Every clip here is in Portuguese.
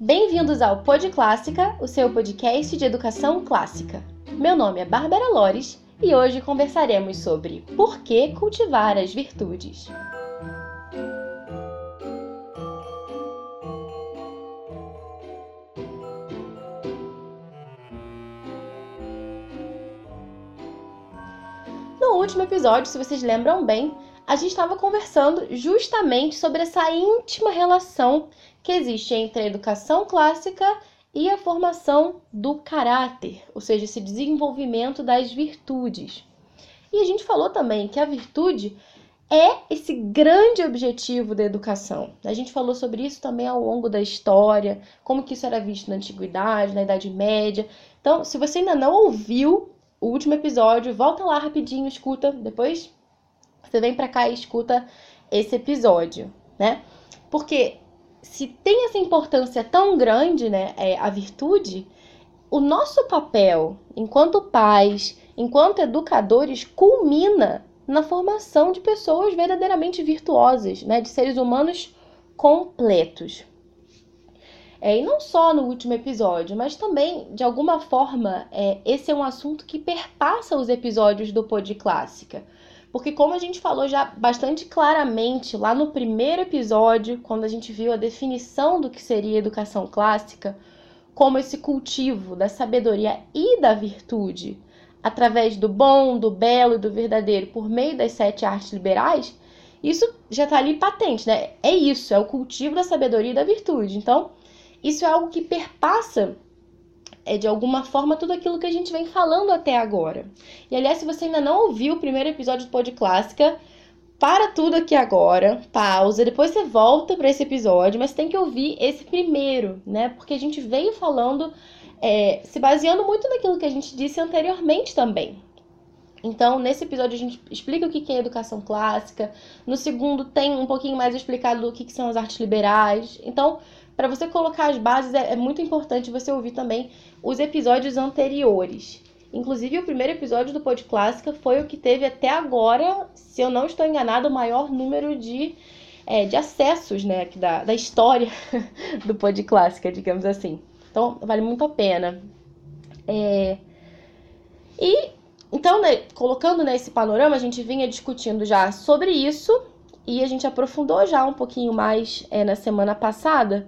Bem-vindos ao Pod Clássica, o seu podcast de educação clássica. Meu nome é Bárbara Lores e hoje conversaremos sobre por que cultivar as virtudes. No último episódio, se vocês lembram bem, a gente estava conversando justamente sobre essa íntima relação que existe entre a educação clássica e a formação do caráter, ou seja, esse desenvolvimento das virtudes. E a gente falou também que a virtude é esse grande objetivo da educação. A gente falou sobre isso também ao longo da história, como que isso era visto na antiguidade, na Idade Média. Então, se você ainda não ouviu o último episódio, volta lá rapidinho, escuta, depois você vem para cá e escuta esse episódio, né? Porque se tem essa importância tão grande, né, é, a virtude, o nosso papel enquanto pais, enquanto educadores, culmina na formação de pessoas verdadeiramente virtuosas, né, de seres humanos completos. É, e não só no último episódio, mas também, de alguma forma, é, esse é um assunto que perpassa os episódios do Pod Clássica. Porque, como a gente falou já bastante claramente lá no primeiro episódio, quando a gente viu a definição do que seria educação clássica, como esse cultivo da sabedoria e da virtude, através do bom, do belo e do verdadeiro, por meio das sete artes liberais, isso já está ali patente, né? É isso, é o cultivo da sabedoria e da virtude. Então, isso é algo que perpassa é de alguma forma tudo aquilo que a gente vem falando até agora. E aliás, se você ainda não ouviu o primeiro episódio do Pod Clássica, para tudo aqui agora, pausa, depois você volta para esse episódio, mas tem que ouvir esse primeiro, né? Porque a gente veio falando, é, se baseando muito naquilo que a gente disse anteriormente também. Então, nesse episódio a gente explica o que é educação clássica. No segundo tem um pouquinho mais explicado do que são as artes liberais. Então, para você colocar as bases, é, é muito importante você ouvir também os episódios anteriores. Inclusive, o primeiro episódio do Pod Clássica foi o que teve até agora, se eu não estou enganado, o maior número de, é, de acessos né, da, da história do Pod Clássica, digamos assim. Então, vale muito a pena. É... E, então, né, colocando nesse panorama, a gente vinha discutindo já sobre isso e a gente aprofundou já um pouquinho mais é, na semana passada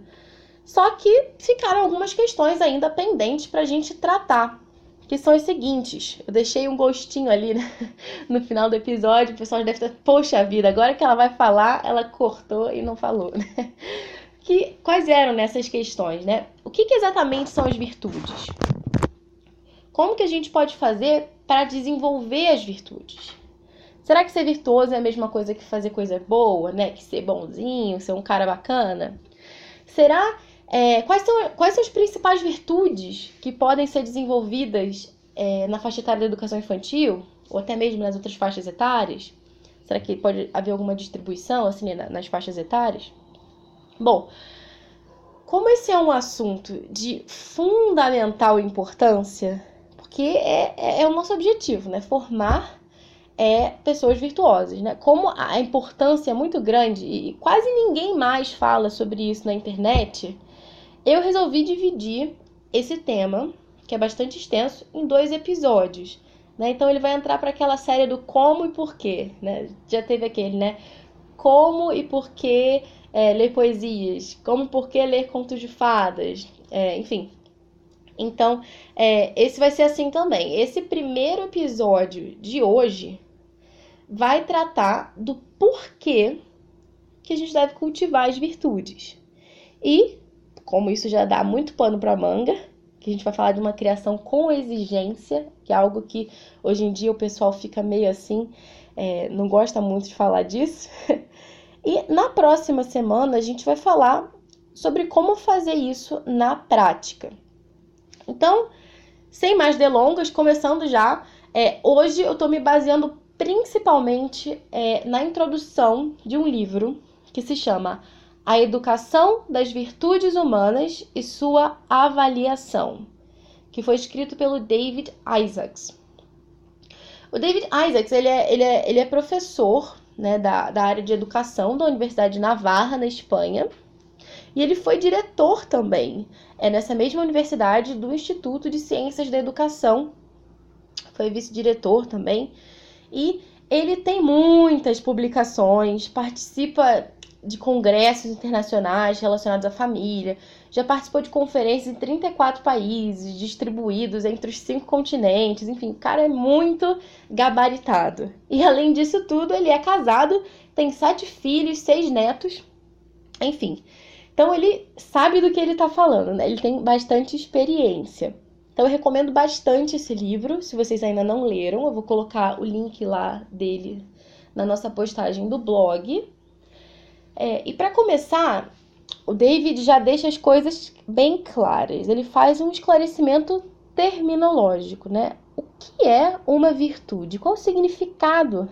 só que ficaram algumas questões ainda pendentes para a gente tratar, que são as seguintes. Eu deixei um gostinho ali né? no final do episódio, o pessoal deve estar, poxa vida, agora que ela vai falar, ela cortou e não falou, né? Que, quais eram nessas questões, né? O que, que exatamente são as virtudes? Como que a gente pode fazer para desenvolver as virtudes? Será que ser virtuoso é a mesma coisa que fazer coisa boa, né? Que ser bonzinho, ser um cara bacana? Será é, quais, são, quais são as principais virtudes que podem ser desenvolvidas é, na faixa etária da educação infantil, ou até mesmo nas outras faixas etárias? Será que pode haver alguma distribuição assim nas faixas etárias? Bom, como esse é um assunto de fundamental importância, porque é, é, é o nosso objetivo, né? Formar é pessoas virtuosas, né? Como a importância é muito grande e quase ninguém mais fala sobre isso na internet, eu resolvi dividir esse tema, que é bastante extenso, em dois episódios. Né? Então ele vai entrar para aquela série do como e porquê. Né? Já teve aquele, né? Como e porquê é, ler poesias, como e porquê ler contos de fadas, é, enfim. Então, é, esse vai ser assim também. Esse primeiro episódio de hoje vai tratar do porquê que a gente deve cultivar as virtudes. E como isso já dá muito pano para manga, que a gente vai falar de uma criação com exigência, que é algo que hoje em dia o pessoal fica meio assim, é, não gosta muito de falar disso. E na próxima semana a gente vai falar sobre como fazer isso na prática. Então, sem mais delongas, começando já, é, hoje eu estou me baseando principalmente é, na introdução de um livro que se chama a educação das virtudes humanas e sua avaliação, que foi escrito pelo David Isaacs. O David Isaacs ele é, ele é, ele é professor né, da, da área de educação da Universidade de Navarra, na Espanha. E ele foi diretor também, é nessa mesma universidade do Instituto de Ciências da Educação. Foi vice-diretor também. E ele tem muitas publicações, participa de congressos internacionais relacionados à família, já participou de conferências em 34 países, distribuídos entre os cinco continentes, enfim, o cara é muito gabaritado. E além disso tudo, ele é casado, tem sete filhos, seis netos, enfim. Então ele sabe do que ele está falando, né? Ele tem bastante experiência. Então eu recomendo bastante esse livro, se vocês ainda não leram, eu vou colocar o link lá dele na nossa postagem do blog. É, e para começar, o David já deixa as coisas bem claras. Ele faz um esclarecimento terminológico, né? O que é uma virtude? Qual o significado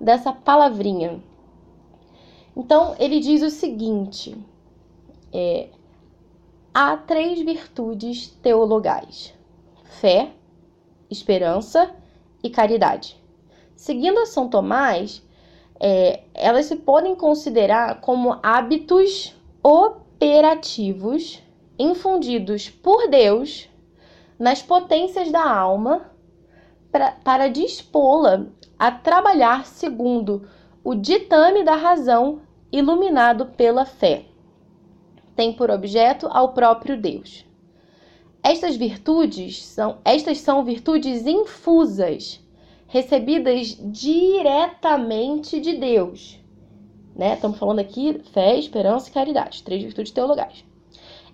dessa palavrinha? Então, ele diz o seguinte: é, há três virtudes teologais: fé, esperança e caridade. Seguindo a São Tomás, é, elas se podem considerar como hábitos operativos infundidos por Deus nas potências da alma pra, para dispô-la a trabalhar segundo o ditame da razão iluminado pela fé. Tem por objeto ao próprio Deus. Estas virtudes são estas são virtudes infusas recebidas diretamente de Deus. Né? Estamos falando aqui fé, esperança e caridade, três virtudes teologais.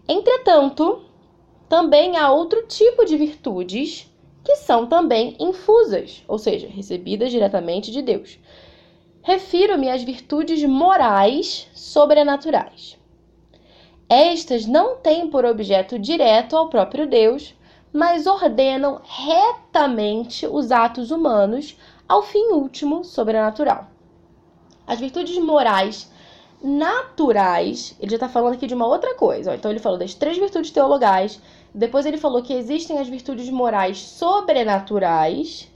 Entretanto, também há outro tipo de virtudes que são também infusas, ou seja, recebidas diretamente de Deus. Refiro-me às virtudes morais sobrenaturais. Estas não têm por objeto direto ao próprio Deus, mas ordenam retamente os atos humanos ao fim último sobrenatural. As virtudes morais naturais, ele já está falando aqui de uma outra coisa. Então, ele falou das três virtudes teologais, depois, ele falou que existem as virtudes morais sobrenaturais,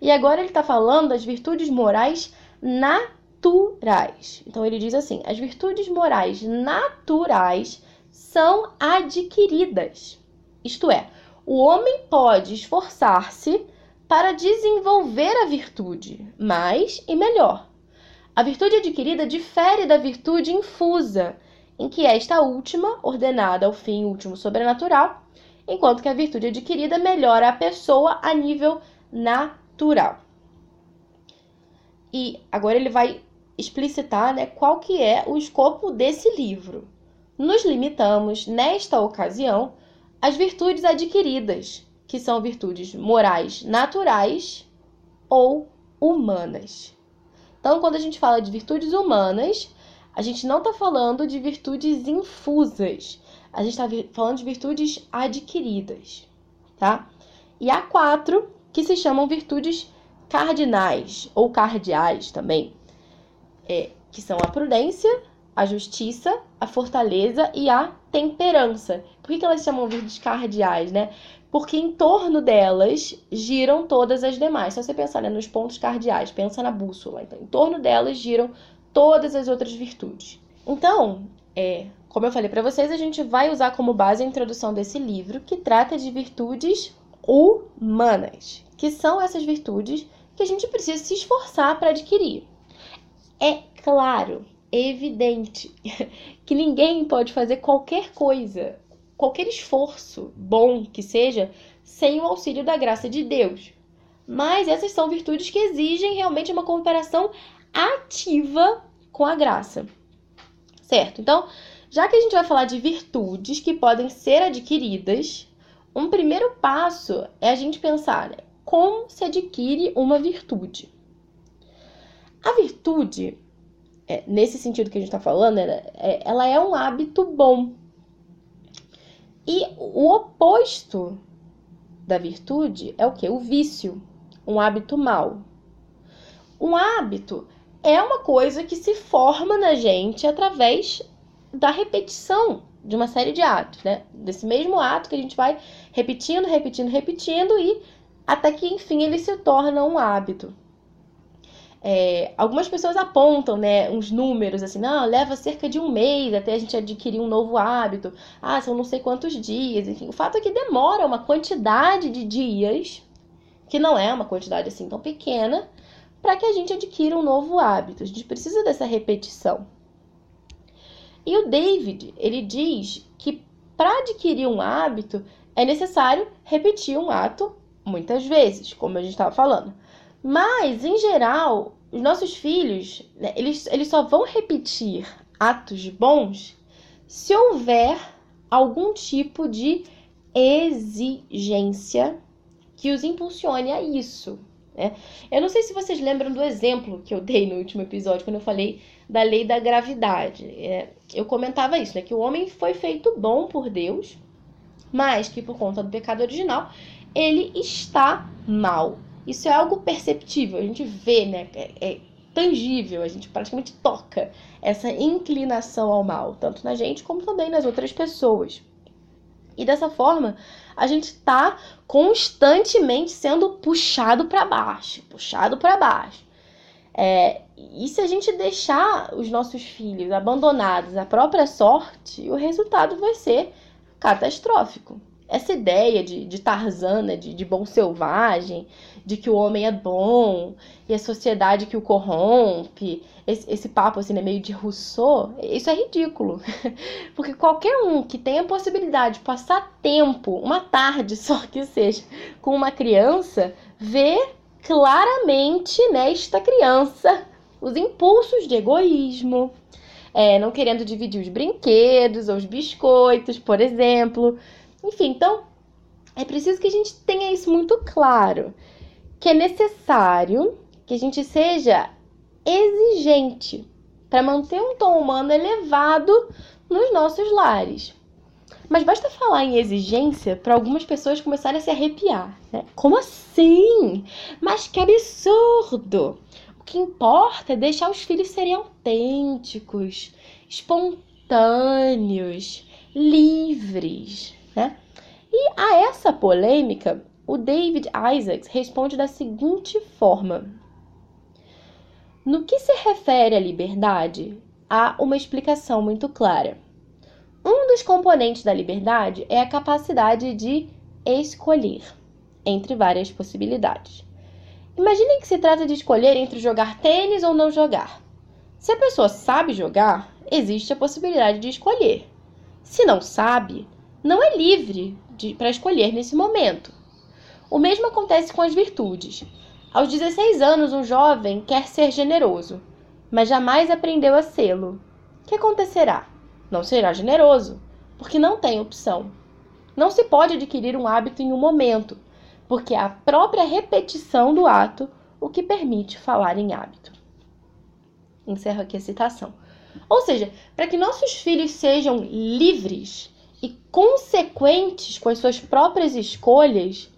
e agora ele está falando das virtudes morais naturais. Então, ele diz assim: as virtudes morais naturais são adquiridas. Isto é, o homem pode esforçar-se para desenvolver a virtude, mais e melhor. A virtude adquirida difere da virtude infusa, em que esta última, ordenada ao fim último sobrenatural, enquanto que a virtude adquirida melhora a pessoa a nível natural. E agora ele vai explicitar né, qual que é o escopo desse livro. Nos limitamos, nesta ocasião, as virtudes adquiridas, que são virtudes morais naturais ou humanas. Então, quando a gente fala de virtudes humanas, a gente não está falando de virtudes infusas, a gente está falando de virtudes adquiridas, tá? E há quatro que se chamam virtudes cardinais ou cardeais também, é, que são a prudência, a justiça, a fortaleza e a temperança. Por que, elas chamam virtudes cardeais, né? Porque em torno delas giram todas as demais. Se você pensar né, nos pontos cardeais, pensa na bússola. Então, em torno delas giram todas as outras virtudes. Então, é, como eu falei para vocês, a gente vai usar como base a introdução desse livro, que trata de virtudes humanas, que são essas virtudes que a gente precisa se esforçar para adquirir. É claro evidente que ninguém pode fazer qualquer coisa, qualquer esforço bom que seja, sem o auxílio da graça de Deus. Mas essas são virtudes que exigem realmente uma cooperação ativa com a graça. Certo? Então, já que a gente vai falar de virtudes que podem ser adquiridas, um primeiro passo é a gente pensar né, como se adquire uma virtude. A virtude é, nesse sentido que a gente está falando, ela é, ela é um hábito bom. E o oposto da virtude é o que? O vício, um hábito mau. Um hábito é uma coisa que se forma na gente através da repetição de uma série de atos, né? Desse mesmo ato que a gente vai repetindo, repetindo, repetindo e até que enfim ele se torna um hábito. É, algumas pessoas apontam, né, uns números assim, não, leva cerca de um mês até a gente adquirir um novo hábito. Ah, são não sei quantos dias, enfim. O fato é que demora uma quantidade de dias, que não é uma quantidade assim tão pequena, para que a gente adquira um novo hábito. A gente precisa dessa repetição. E o David, ele diz que para adquirir um hábito é necessário repetir um ato muitas vezes, como a gente estava falando. Mas, em geral, os nossos filhos, né, eles, eles só vão repetir atos bons se houver algum tipo de exigência que os impulsione a isso. Né? Eu não sei se vocês lembram do exemplo que eu dei no último episódio, quando eu falei da lei da gravidade. É, eu comentava isso, né? Que o homem foi feito bom por Deus, mas que por conta do pecado original, ele está mal. Isso é algo perceptível, a gente vê, né? É, é tangível, a gente praticamente toca essa inclinação ao mal, tanto na gente como também nas outras pessoas. E dessa forma, a gente está constantemente sendo puxado para baixo, puxado para baixo. É, e se a gente deixar os nossos filhos abandonados à própria sorte, o resultado vai ser catastrófico essa ideia de, de Tarzana, de, de bom selvagem, de que o homem é bom e a sociedade que o corrompe, esse, esse papo assim, né, meio de Rousseau, isso é ridículo. Porque qualquer um que tenha a possibilidade de passar tempo, uma tarde só que seja, com uma criança, vê claramente nesta criança os impulsos de egoísmo, é, não querendo dividir os brinquedos ou os biscoitos, por exemplo enfim, então é preciso que a gente tenha isso muito claro, que é necessário que a gente seja exigente para manter um tom humano elevado nos nossos lares. Mas basta falar em exigência para algumas pessoas começarem a se arrepiar. Né? Como assim? Mas que absurdo! O que importa é deixar os filhos serem autênticos, espontâneos, livres. Né? E a essa polêmica, o David Isaacs responde da seguinte forma: No que se refere à liberdade, há uma explicação muito clara. Um dos componentes da liberdade é a capacidade de escolher entre várias possibilidades. Imaginem que se trata de escolher entre jogar tênis ou não jogar. Se a pessoa sabe jogar, existe a possibilidade de escolher. Se não sabe, não é livre para escolher nesse momento. O mesmo acontece com as virtudes. Aos 16 anos, um jovem quer ser generoso, mas jamais aprendeu a sê-lo. O que acontecerá? Não será generoso, porque não tem opção. Não se pode adquirir um hábito em um momento, porque é a própria repetição do ato o que permite falar em hábito. Encerro aqui a citação. Ou seja, para que nossos filhos sejam livres, e consequentes com as suas próprias escolhas,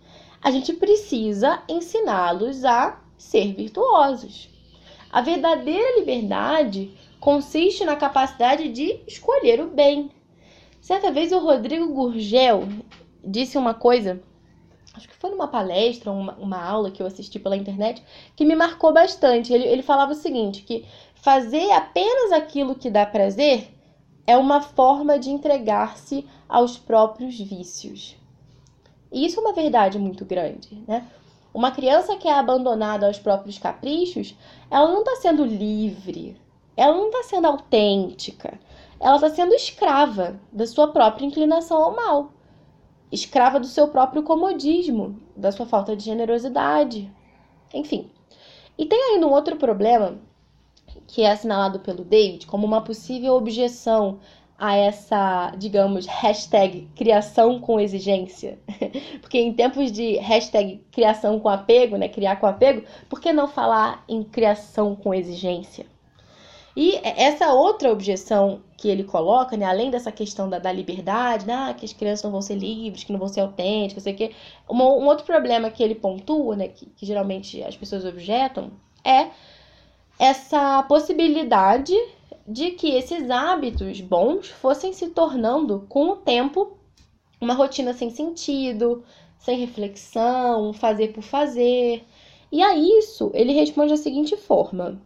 a gente precisa ensiná-los a ser virtuosos. A verdadeira liberdade consiste na capacidade de escolher o bem. Certa vez o Rodrigo Gurgel disse uma coisa, acho que foi numa palestra, uma, uma aula que eu assisti pela internet, que me marcou bastante. Ele, ele falava o seguinte: que fazer apenas aquilo que dá prazer é uma forma de entregar-se aos próprios vícios. E isso é uma verdade muito grande, né? Uma criança que é abandonada aos próprios caprichos, ela não está sendo livre, ela não está sendo autêntica, ela está sendo escrava da sua própria inclinação ao mal, escrava do seu próprio comodismo, da sua falta de generosidade, enfim. E tem ainda um outro problema que é assinalado pelo David como uma possível objeção a essa, digamos, hashtag criação com exigência. Porque em tempos de hashtag criação com apego, né, criar com apego, por que não falar em criação com exigência? E essa outra objeção que ele coloca, né, além dessa questão da, da liberdade, né, que as crianças não vão ser livres, que não vão ser autênticas, sei que, um, um outro problema que ele pontua, né, que, que geralmente as pessoas objetam, é essa possibilidade de que esses hábitos bons fossem se tornando, com o tempo, uma rotina sem sentido, sem reflexão, fazer por fazer. E a isso ele responde da seguinte forma: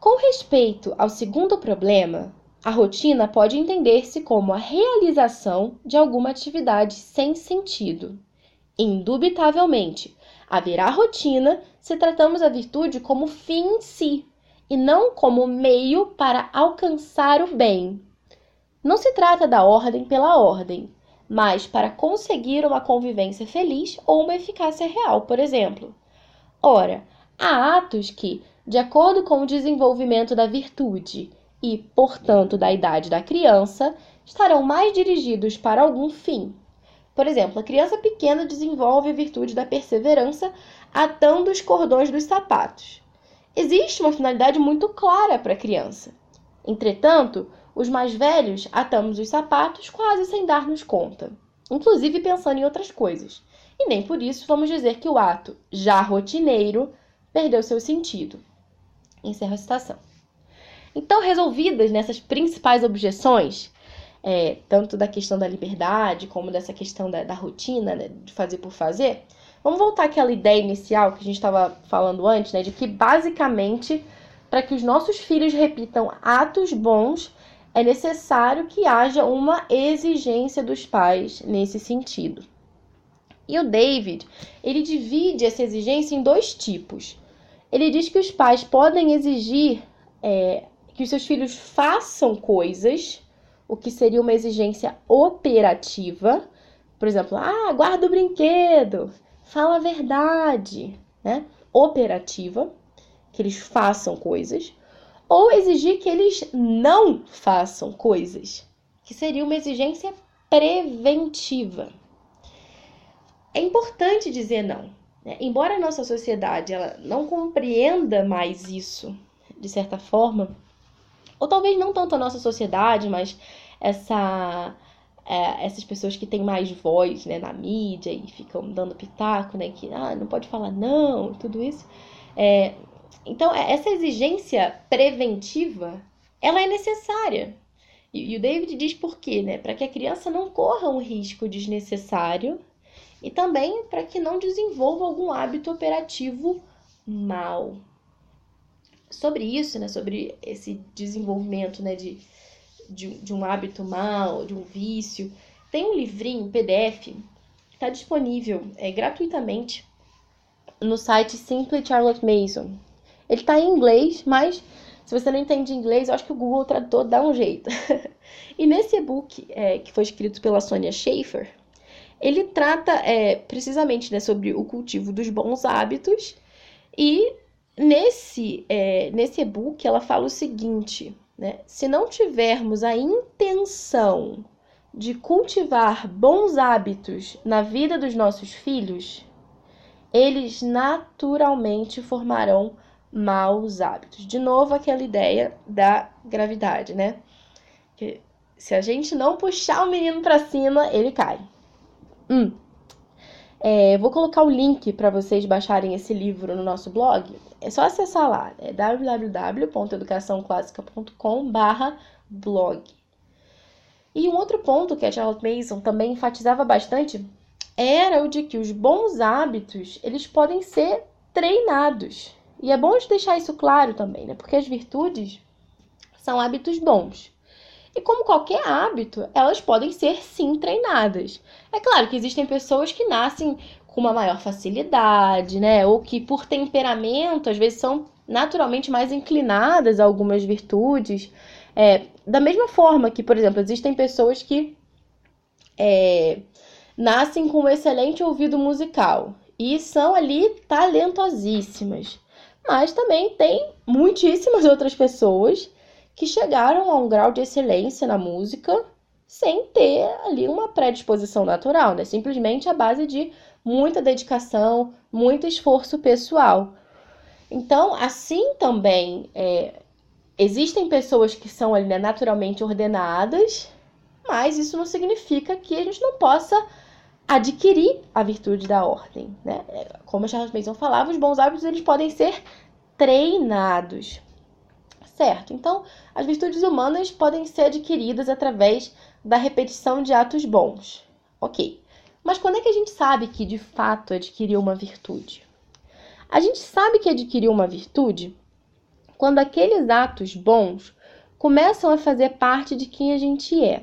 Com respeito ao segundo problema, a rotina pode entender-se como a realização de alguma atividade sem sentido. Indubitavelmente, haverá rotina se tratamos a virtude como fim em si e não como meio para alcançar o bem. Não se trata da ordem pela ordem, mas para conseguir uma convivência feliz ou uma eficácia real, por exemplo. Ora, há atos que, de acordo com o desenvolvimento da virtude e, portanto, da idade da criança, estarão mais dirigidos para algum fim. Por exemplo, a criança pequena desenvolve a virtude da perseverança atando os cordões dos sapatos. Existe uma finalidade muito clara para a criança. Entretanto, os mais velhos atamos os sapatos quase sem dar-nos conta, inclusive pensando em outras coisas. E nem por isso vamos dizer que o ato, já rotineiro, perdeu seu sentido. Encerro a citação. Então, resolvidas nessas principais objeções, é, tanto da questão da liberdade como dessa questão da, da rotina, né, de fazer por fazer, vamos voltar àquela ideia inicial que a gente estava falando antes, né, de que basicamente para que os nossos filhos repitam atos bons, é necessário que haja uma exigência dos pais nesse sentido. E o David, ele divide essa exigência em dois tipos. Ele diz que os pais podem exigir é, que os seus filhos façam coisas, o que seria uma exigência operativa. Por exemplo, ah, guarda o brinquedo, fala a verdade, né? Operativa, que eles façam coisas ou exigir que eles não façam coisas, que seria uma exigência preventiva. É importante dizer não. Né? Embora a nossa sociedade ela não compreenda mais isso, de certa forma, ou talvez não tanto a nossa sociedade, mas essa é, essas pessoas que têm mais voz né, na mídia e ficam dando pitaco, né, que ah, não pode falar não, tudo isso. É, então, é, essa exigência preventiva, ela é necessária. E, e o David diz por quê, né? Para que a criança não corra um risco desnecessário e também para que não desenvolva algum hábito operativo mal. Sobre isso, né, sobre esse desenvolvimento né, de, de, de um hábito mal, de um vício, tem um livrinho, PDF, está disponível é, gratuitamente no site Simply Charlotte Mason. Ele está em inglês, mas se você não entende inglês, eu acho que o Google Tradutor dá um jeito. e nesse e-book, é, que foi escrito pela Sonia Schaefer, ele trata é, precisamente né, sobre o cultivo dos bons hábitos e nesse, é, nesse e-book ela fala o seguinte, né? Se não tivermos a intenção de cultivar bons hábitos na vida dos nossos filhos, eles naturalmente formarão maus hábitos. De novo, aquela ideia da gravidade, né? Que se a gente não puxar o menino para cima, ele cai. Hum. É, vou colocar o link para vocês baixarem esse livro no nosso blog. É só acessar lá, é www.educaçãoclassica.com/blog. E um outro ponto que a Charlotte Mason também enfatizava bastante era o de que os bons hábitos eles podem ser treinados. E é bom de deixar isso claro também, né? Porque as virtudes são hábitos bons. E como qualquer hábito, elas podem ser sim treinadas. É claro que existem pessoas que nascem com uma maior facilidade, né? Ou que por temperamento, às vezes, são naturalmente mais inclinadas a algumas virtudes. É, da mesma forma que, por exemplo, existem pessoas que é, nascem com um excelente ouvido musical e são ali talentosíssimas mas também tem muitíssimas outras pessoas que chegaram a um grau de excelência na música sem ter ali uma predisposição natural, né? Simplesmente a base de muita dedicação, muito esforço pessoal. Então, assim também é, existem pessoas que são ali, né, naturalmente ordenadas, mas isso não significa que a gente não possa adquirir a virtude da ordem, né? Como a Charles Mason falava, os bons hábitos eles podem ser treinados. Certo? Então, as virtudes humanas podem ser adquiridas através da repetição de atos bons. OK. Mas quando é que a gente sabe que de fato adquiriu uma virtude? A gente sabe que adquiriu uma virtude quando aqueles atos bons começam a fazer parte de quem a gente é.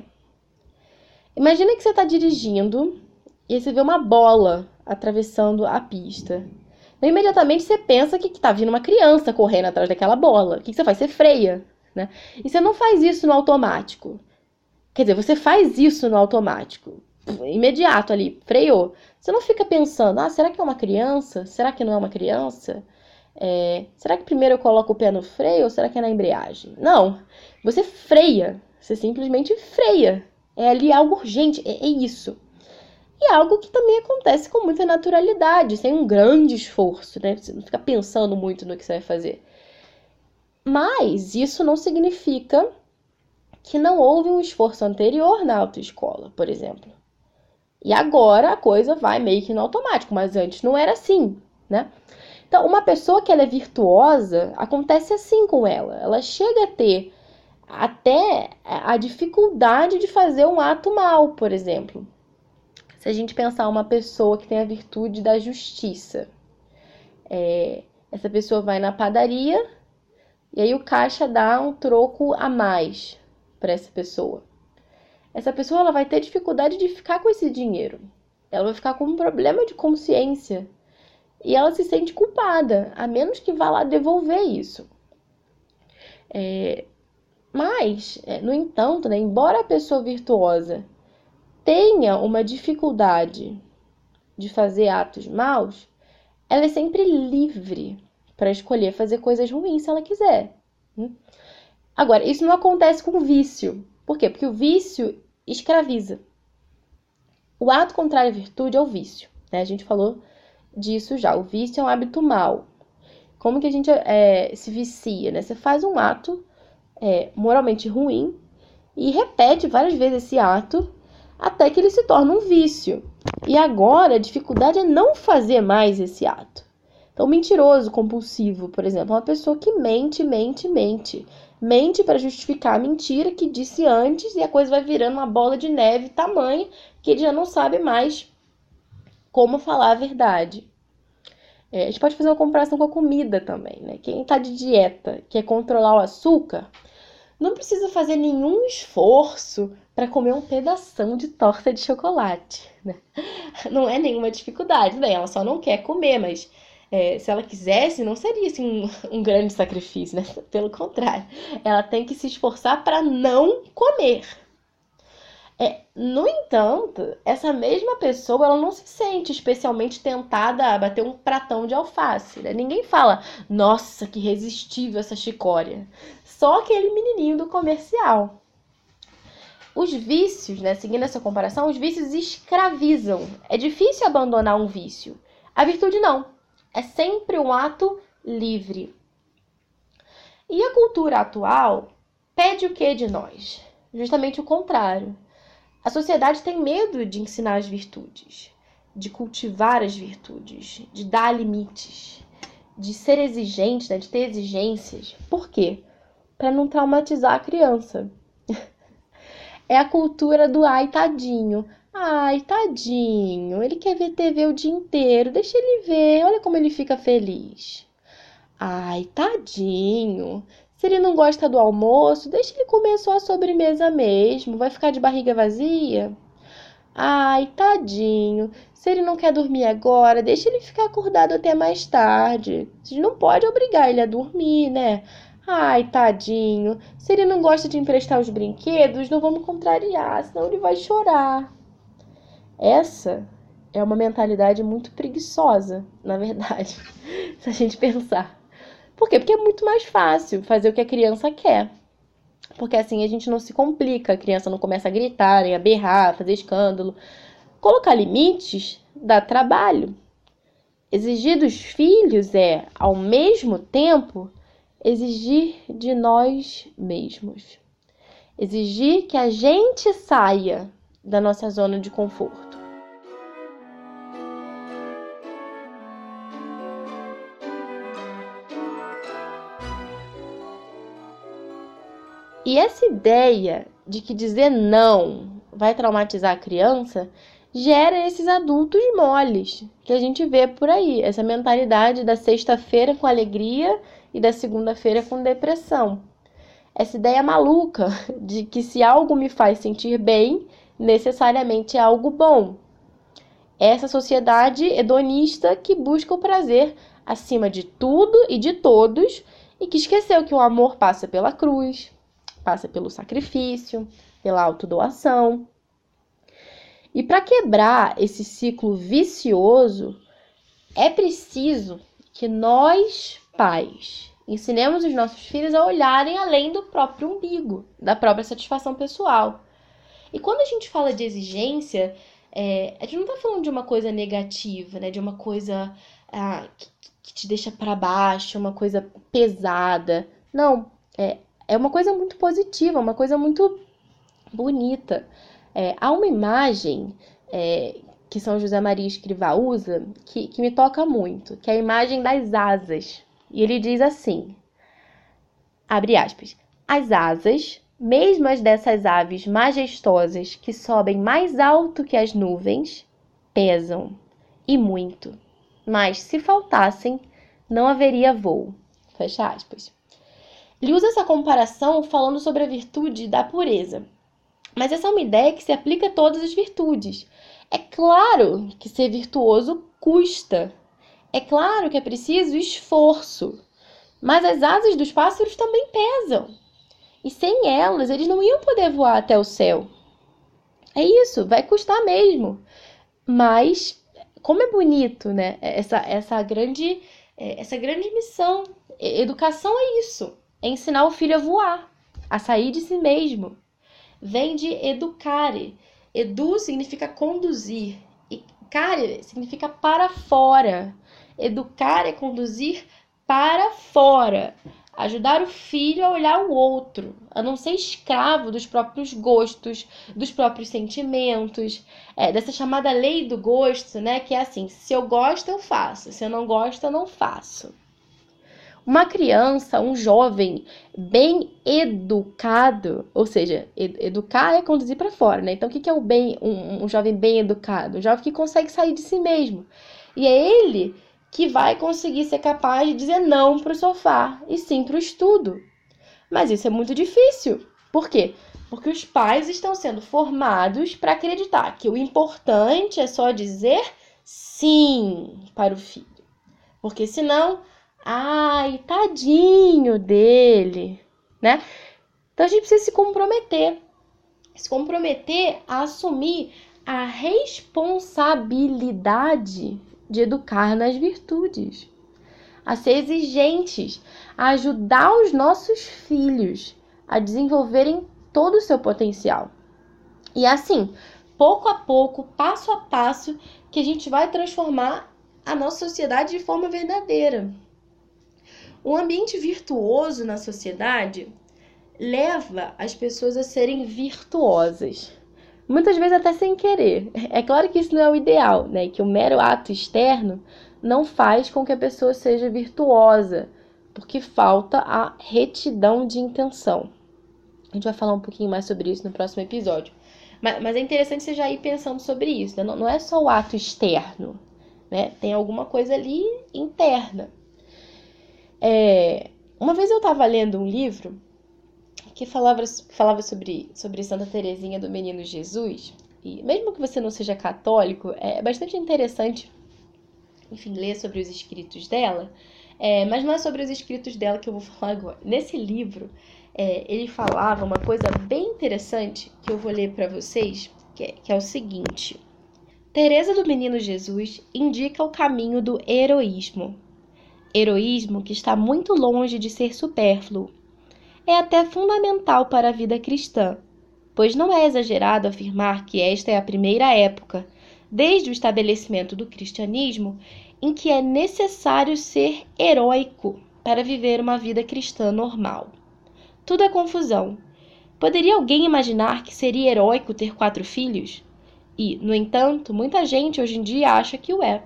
Imagina que você está dirigindo e você vê uma bola atravessando a pista. Então, imediatamente você pensa que está vindo uma criança correndo atrás daquela bola. O que você faz? Você freia. Né? E você não faz isso no automático. Quer dizer, você faz isso no automático. Imediato ali, freou. Você não fica pensando, ah, será que é uma criança? Será que não é uma criança? É, será que primeiro eu coloco o pé no freio ou será que é na embreagem? Não. Você freia. Você simplesmente freia. É ali algo urgente. É, é isso. E é algo que também acontece com muita naturalidade, sem um grande esforço, né? Você não fica pensando muito no que você vai fazer. Mas isso não significa que não houve um esforço anterior na autoescola, por exemplo. E agora a coisa vai meio que no automático, mas antes não era assim, né? Então, uma pessoa que ela é virtuosa, acontece assim com ela. Ela chega a ter até a dificuldade de fazer um ato mal, por exemplo. Se a gente pensar uma pessoa que tem a virtude da justiça, é, essa pessoa vai na padaria e aí o caixa dá um troco a mais para essa pessoa. Essa pessoa ela vai ter dificuldade de ficar com esse dinheiro. Ela vai ficar com um problema de consciência e ela se sente culpada, a menos que vá lá devolver isso. É, mas, é, no entanto, né, embora a pessoa virtuosa tenha uma dificuldade de fazer atos maus, ela é sempre livre para escolher fazer coisas ruins se ela quiser. Hum? Agora, isso não acontece com o vício. Por quê? Porque o vício escraviza. O ato contrário à virtude é o vício. Né? A gente falou disso já. O vício é um hábito mau. Como que a gente é, se vicia? Né? Você faz um ato é, moralmente ruim e repete várias vezes esse ato até que ele se torna um vício. E agora a dificuldade é não fazer mais esse ato. Então, mentiroso, compulsivo, por exemplo, é uma pessoa que mente, mente, mente. Mente para justificar a mentira que disse antes e a coisa vai virando uma bola de neve tamanha que ele já não sabe mais como falar a verdade. É, a gente pode fazer uma comparação com a comida também, né? Quem está de dieta, quer controlar o açúcar, não precisa fazer nenhum esforço para comer um pedaço de torta de chocolate. Né? Não é nenhuma dificuldade, né? Ela só não quer comer, mas é, se ela quisesse, não seria assim, um, um grande sacrifício, né? Pelo contrário, ela tem que se esforçar para não comer. É, no entanto, essa mesma pessoa ela não se sente especialmente tentada a bater um pratão de alface. Né? Ninguém fala, nossa, que resistível essa chicória. Só aquele menininho do comercial. Os vícios, né, seguindo essa comparação, os vícios escravizam. É difícil abandonar um vício. A virtude não. É sempre um ato livre. E a cultura atual pede o que de nós? Justamente o contrário. A sociedade tem medo de ensinar as virtudes, de cultivar as virtudes, de dar limites, de ser exigente, né, de ter exigências. Por quê? Para não traumatizar a criança. É a cultura do ai tadinho. Ai, tadinho, ele quer ver TV o dia inteiro, deixa ele ver, olha como ele fica feliz. Ai, tadinho, se ele não gosta do almoço, deixa ele comer só a sobremesa mesmo, vai ficar de barriga vazia. Ai, tadinho, se ele não quer dormir agora, deixa ele ficar acordado até mais tarde. A gente não pode obrigar ele a dormir, né? Ai, tadinho, se ele não gosta de emprestar os brinquedos, não vamos contrariar, senão ele vai chorar. Essa é uma mentalidade muito preguiçosa, na verdade, se a gente pensar. Por quê? Porque é muito mais fácil fazer o que a criança quer. Porque assim a gente não se complica, a criança não começa a gritar, a berrar, fazer escândalo. Colocar limites dá trabalho. Exigir dos filhos é, ao mesmo tempo, exigir de nós mesmos. Exigir que a gente saia da nossa zona de conforto. E essa ideia de que dizer não vai traumatizar a criança gera esses adultos moles que a gente vê por aí, essa mentalidade da sexta-feira com alegria e da segunda-feira com depressão. Essa ideia maluca de que se algo me faz sentir bem, necessariamente é algo bom. Essa sociedade hedonista que busca o prazer acima de tudo e de todos e que esqueceu que o amor passa pela cruz, passa pelo sacrifício, pela autodoação. E para quebrar esse ciclo vicioso, é preciso que nós, pais, ensinemos os nossos filhos a olharem além do próprio umbigo, da própria satisfação pessoal. E quando a gente fala de exigência, é, a gente não está falando de uma coisa negativa, né? De uma coisa ah, que, que, te deixa para baixo, uma coisa pesada. Não, é, é uma coisa muito positiva, uma coisa muito bonita. É, há uma imagem é, que São José Maria Escrivá usa que, que me toca muito, que é a imagem das asas. E ele diz assim, abre aspas, as asas mesmo as dessas aves majestosas que sobem mais alto que as nuvens, pesam, e muito. Mas se faltassem, não haveria voo. Fecha aspas. Ele usa essa comparação falando sobre a virtude da pureza. Mas essa é uma ideia que se aplica a todas as virtudes. É claro que ser virtuoso custa. É claro que é preciso esforço. Mas as asas dos pássaros também pesam. E sem elas, eles não iam poder voar até o céu. É isso, vai custar mesmo. Mas como é bonito, né? Essa essa grande é, essa grande missão. Educação é isso, é ensinar o filho a voar, a sair de si mesmo. Vem de educare. Edu significa conduzir e care significa para fora. Educar é conduzir para fora ajudar o filho a olhar o outro, a não ser escravo dos próprios gostos, dos próprios sentimentos, é, dessa chamada lei do gosto, né? Que é assim: se eu gosto, eu faço, se eu não gosto, eu não faço. Uma criança, um jovem bem educado, ou seja, ed educar é conduzir para fora, né? Então, o que é o bem, um, um jovem bem educado? Um jovem que consegue sair de si mesmo. E é ele que vai conseguir ser capaz de dizer não para o sofá e sim para o estudo. Mas isso é muito difícil. Por quê? Porque os pais estão sendo formados para acreditar que o importante é só dizer sim para o filho. Porque senão, ai, tadinho dele, né? Então a gente precisa se comprometer. Se comprometer a assumir a responsabilidade de educar nas virtudes, a ser exigentes, a ajudar os nossos filhos a desenvolverem todo o seu potencial. E assim, pouco a pouco, passo a passo, que a gente vai transformar a nossa sociedade de forma verdadeira. Um ambiente virtuoso na sociedade leva as pessoas a serem virtuosas muitas vezes até sem querer. É claro que isso não é o ideal, né? Que o mero ato externo não faz com que a pessoa seja virtuosa, porque falta a retidão de intenção. A gente vai falar um pouquinho mais sobre isso no próximo episódio. Mas, mas é interessante você já ir pensando sobre isso, né? não, não é só o ato externo, né? Tem alguma coisa ali interna. É, uma vez eu estava lendo um livro que falava, falava sobre, sobre Santa Teresinha do Menino Jesus. E mesmo que você não seja católico, é bastante interessante, enfim, ler sobre os escritos dela. É, mas não é sobre os escritos dela que eu vou falar agora. Nesse livro, é, ele falava uma coisa bem interessante que eu vou ler para vocês, que é, que é o seguinte. Teresa do Menino Jesus indica o caminho do heroísmo. Heroísmo que está muito longe de ser supérfluo é até fundamental para a vida cristã, pois não é exagerado afirmar que esta é a primeira época, desde o estabelecimento do cristianismo, em que é necessário ser heróico para viver uma vida cristã normal. Tudo é confusão. Poderia alguém imaginar que seria heróico ter quatro filhos? E, no entanto, muita gente hoje em dia acha que o é.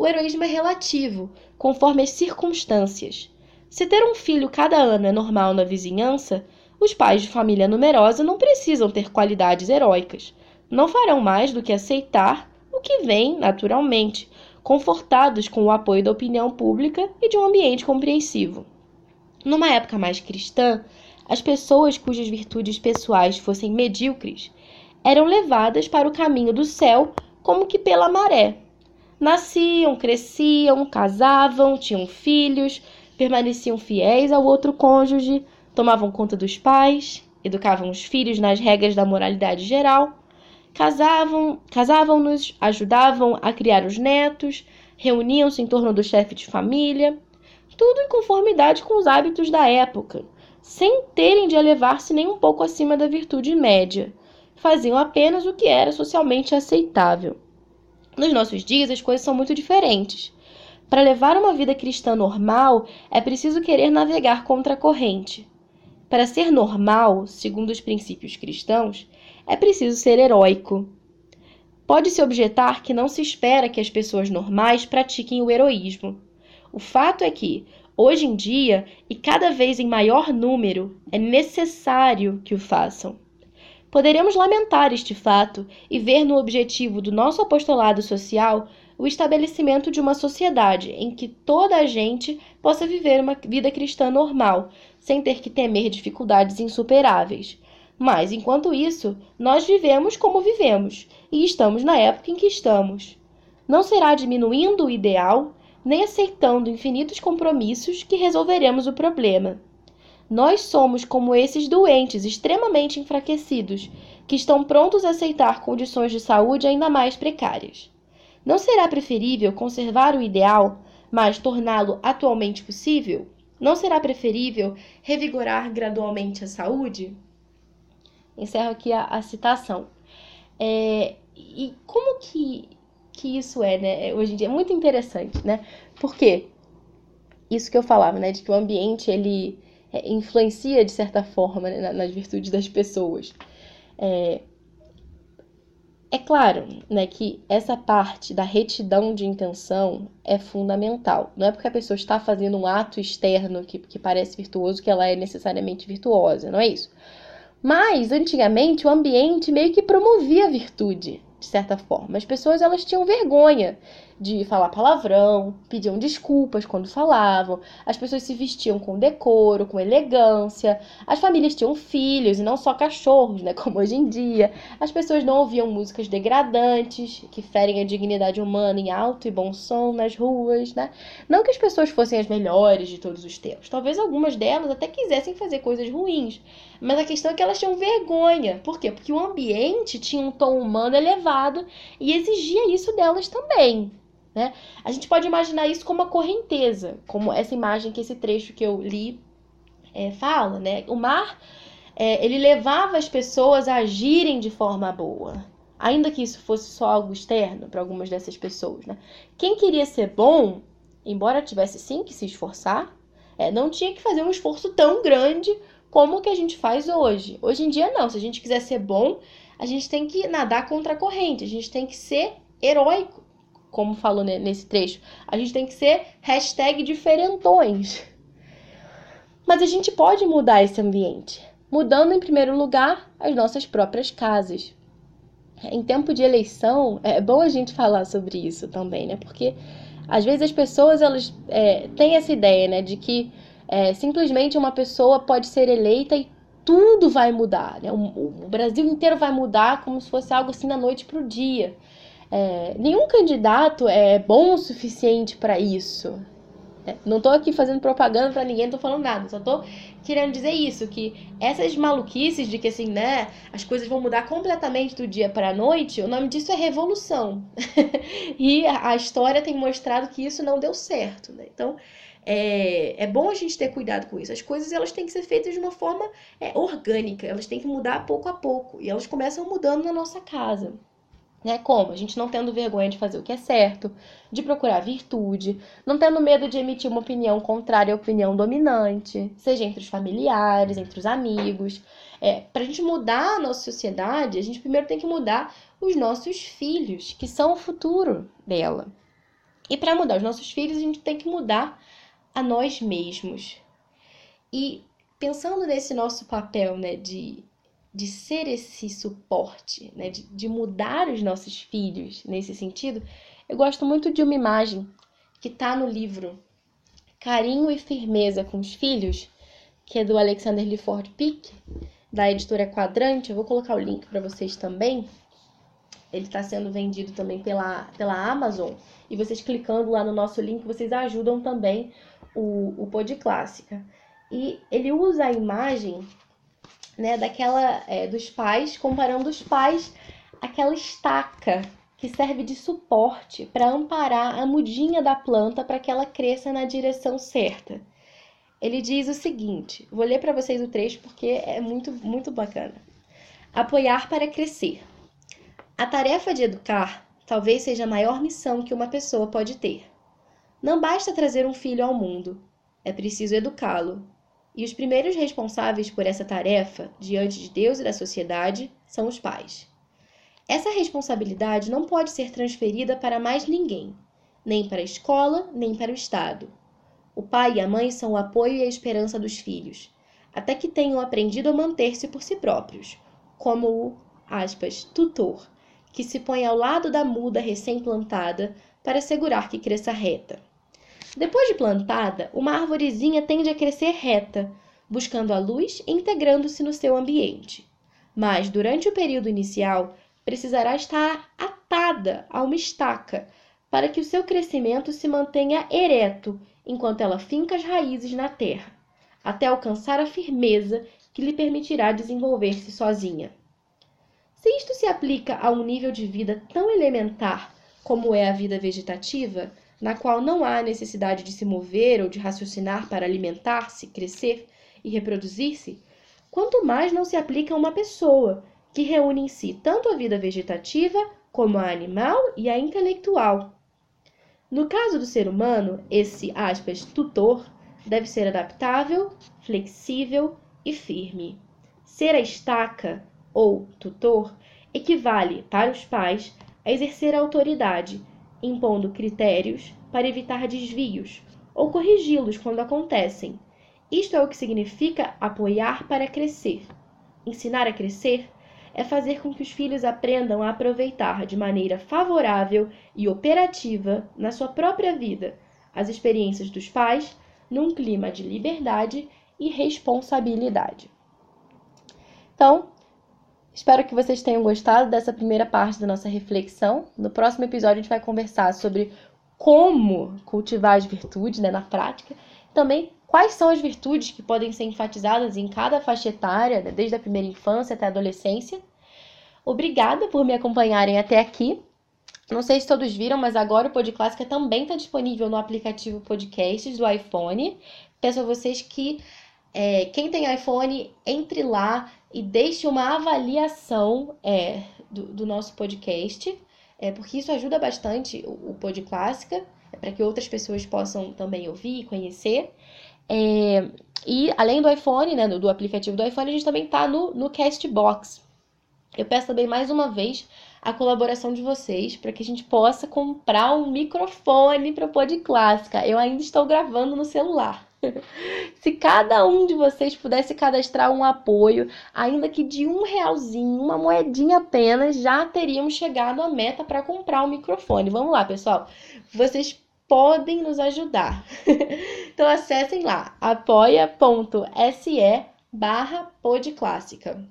O heroísmo é relativo, conforme as circunstâncias. Se ter um filho cada ano é normal na vizinhança, os pais de família numerosa não precisam ter qualidades heróicas. não farão mais do que aceitar o que vem naturalmente, confortados com o apoio da opinião pública e de um ambiente compreensivo. Numa época mais cristã, as pessoas cujas virtudes pessoais fossem medíocres eram levadas para o caminho do céu como que pela maré. Nasciam, cresciam, casavam, tinham filhos, permaneciam fiéis ao outro cônjuge, tomavam conta dos pais, educavam os filhos nas regras da moralidade geral, casavam, casavam-nos, ajudavam a criar os netos, reuniam-se em torno do chefe de família, tudo em conformidade com os hábitos da época, sem terem de elevar-se nem um pouco acima da virtude média. Faziam apenas o que era socialmente aceitável. Nos nossos dias, as coisas são muito diferentes. Para levar uma vida cristã normal, é preciso querer navegar contra a corrente. Para ser normal, segundo os princípios cristãos, é preciso ser heróico. Pode-se objetar que não se espera que as pessoas normais pratiquem o heroísmo. O fato é que, hoje em dia, e cada vez em maior número, é necessário que o façam. Poderemos lamentar este fato e ver no objetivo do nosso apostolado social o estabelecimento de uma sociedade em que toda a gente possa viver uma vida cristã normal, sem ter que temer dificuldades insuperáveis. Mas, enquanto isso, nós vivemos como vivemos e estamos na época em que estamos. Não será diminuindo o ideal, nem aceitando infinitos compromissos que resolveremos o problema. Nós somos como esses doentes extremamente enfraquecidos, que estão prontos a aceitar condições de saúde ainda mais precárias. Não será preferível conservar o ideal, mas torná-lo atualmente possível? Não será preferível revigorar gradualmente a saúde? Encerro aqui a, a citação. É, e como que, que isso é, né? Hoje em dia é muito interessante, né? Porque isso que eu falava, né? De que o ambiente ele é, influencia de certa forma né, nas virtudes das pessoas. É, é claro né, que essa parte da retidão de intenção é fundamental. Não é porque a pessoa está fazendo um ato externo que, que parece virtuoso que ela é necessariamente virtuosa, não é isso? Mas, antigamente, o ambiente meio que promovia a virtude de certa forma. As pessoas elas tinham vergonha de falar palavrão, pediam desculpas quando falavam, as pessoas se vestiam com decoro, com elegância, as famílias tinham filhos e não só cachorros, né, como hoje em dia. As pessoas não ouviam músicas degradantes que ferem a dignidade humana em alto e bom som nas ruas, né? Não que as pessoas fossem as melhores de todos os tempos. Talvez algumas delas até quisessem fazer coisas ruins, mas a questão é que elas tinham vergonha. Por quê? Porque o ambiente tinha um tom humano elevado e exigia isso delas também. Né? A gente pode imaginar isso como uma correnteza, como essa imagem que esse trecho que eu li é, fala. Né? O mar é, ele levava as pessoas a agirem de forma boa, ainda que isso fosse só algo externo para algumas dessas pessoas. Né? Quem queria ser bom, embora tivesse sim que se esforçar, é, não tinha que fazer um esforço tão grande como o que a gente faz hoje. Hoje em dia, não. Se a gente quiser ser bom, a gente tem que nadar contra a corrente, a gente tem que ser heróico, como falou nesse trecho. A gente tem que ser hashtag diferentões. Mas a gente pode mudar esse ambiente, mudando em primeiro lugar as nossas próprias casas. Em tempo de eleição, é bom a gente falar sobre isso também, né? Porque às vezes as pessoas elas é, têm essa ideia, né, de que é, simplesmente uma pessoa pode ser eleita e tudo vai mudar. Né? O, o, Brasil inteiro vai mudar como se fosse algo assim da noite para o dia. É, nenhum candidato é bom o suficiente para isso. É, não estou aqui fazendo propaganda para ninguém, não tô falando nada, só estou querendo dizer isso, que essas maluquices de que assim, né, as coisas vão mudar completamente do dia para a noite, o nome disso é revolução. e a história tem mostrado que isso não deu certo, né? Então, é, é bom a gente ter cuidado com isso. As coisas elas têm que ser feitas de uma forma é, orgânica, elas têm que mudar pouco a pouco. E elas começam mudando na nossa casa. Né? Como? A gente não tendo vergonha de fazer o que é certo, de procurar virtude, não tendo medo de emitir uma opinião contrária à opinião dominante, seja entre os familiares, entre os amigos. É, Para a gente mudar a nossa sociedade, a gente primeiro tem que mudar os nossos filhos, que são o futuro dela. E para mudar os nossos filhos, a gente tem que mudar a nós mesmos. E pensando nesse nosso papel, né, de de ser esse suporte, né, de, de mudar os nossos filhos nesse sentido, eu gosto muito de uma imagem que está no livro Carinho e Firmeza com os Filhos, que é do Alexander Lefort Pick, da editora Quadrante. Eu vou colocar o link para vocês também. Ele está sendo vendido também pela, pela Amazon. E vocês clicando lá no nosso link, vocês ajudam também o, o Pod Clássica. E ele usa a imagem né, daquela é, dos pais, comparando os pais aquela estaca que serve de suporte para amparar a mudinha da planta para que ela cresça na direção certa. Ele diz o seguinte: vou ler para vocês o trecho porque é muito, muito bacana. Apoiar para crescer. A tarefa de educar talvez seja a maior missão que uma pessoa pode ter. Não basta trazer um filho ao mundo, é preciso educá-lo. E os primeiros responsáveis por essa tarefa, diante de Deus e da sociedade, são os pais. Essa responsabilidade não pode ser transferida para mais ninguém, nem para a escola, nem para o Estado. O pai e a mãe são o apoio e a esperança dos filhos, até que tenham aprendido a manter-se por si próprios, como o, aspas, tutor, que se põe ao lado da muda recém-plantada para assegurar que cresça reta. Depois de plantada, uma arvorezinha tende a crescer reta, buscando a luz e integrando-se no seu ambiente. Mas, durante o período inicial, precisará estar atada a uma estaca para que o seu crescimento se mantenha ereto enquanto ela finca as raízes na terra, até alcançar a firmeza que lhe permitirá desenvolver-se sozinha. Se isto se aplica a um nível de vida tão elementar como é a vida vegetativa, na qual não há necessidade de se mover ou de raciocinar para alimentar-se, crescer e reproduzir-se, quanto mais não se aplica a uma pessoa, que reúne em si tanto a vida vegetativa como a animal e a intelectual. No caso do ser humano, esse aspas, tutor deve ser adaptável, flexível e firme. Ser a estaca ou tutor equivale, para os pais, a exercer a autoridade, impondo critérios para evitar desvios ou corrigi-los quando acontecem. Isto é o que significa apoiar para crescer. Ensinar a crescer é fazer com que os filhos aprendam a aproveitar de maneira favorável e operativa na sua própria vida as experiências dos pais num clima de liberdade e responsabilidade. Então, Espero que vocês tenham gostado dessa primeira parte da nossa reflexão. No próximo episódio, a gente vai conversar sobre como cultivar as virtudes né, na prática. Também quais são as virtudes que podem ser enfatizadas em cada faixa etária, né, desde a primeira infância até a adolescência. Obrigada por me acompanharem até aqui. Não sei se todos viram, mas agora o Pod Clássica também está disponível no aplicativo Podcasts do iPhone. Peço a vocês que é, quem tem iPhone, entre lá e deixe uma avaliação é, do, do, nosso podcast, é, porque isso ajuda bastante o, o Pod Clássica, é, para que outras pessoas possam também ouvir e conhecer. É, e além do iPhone, né, do, do, aplicativo do iPhone, a gente também está no, no Castbox. Eu peço também mais uma vez a colaboração de vocês para que a gente possa comprar um microfone para o Pod Clássica. Eu ainda estou gravando no celular. Se cada um de vocês pudesse cadastrar um apoio, ainda que de um realzinho, uma moedinha apenas, já teríamos chegado à meta para comprar o microfone. Vamos lá, pessoal. Vocês podem nos ajudar. então acessem lá apoia.se barra podclássica.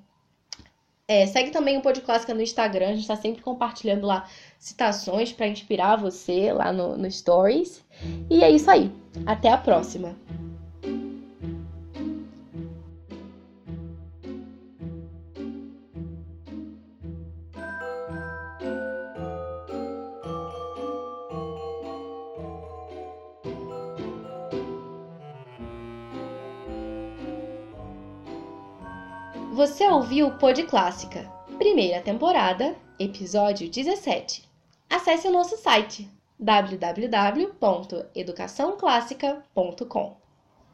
É, segue também o Pod Clássica no Instagram, a gente está sempre compartilhando lá citações para inspirar você lá no, no Stories. E é isso aí. Até a próxima! Você ouviu o Pod Clássica, primeira temporada, episódio 17. Acesse o nosso site www.educaçãoclássica.com.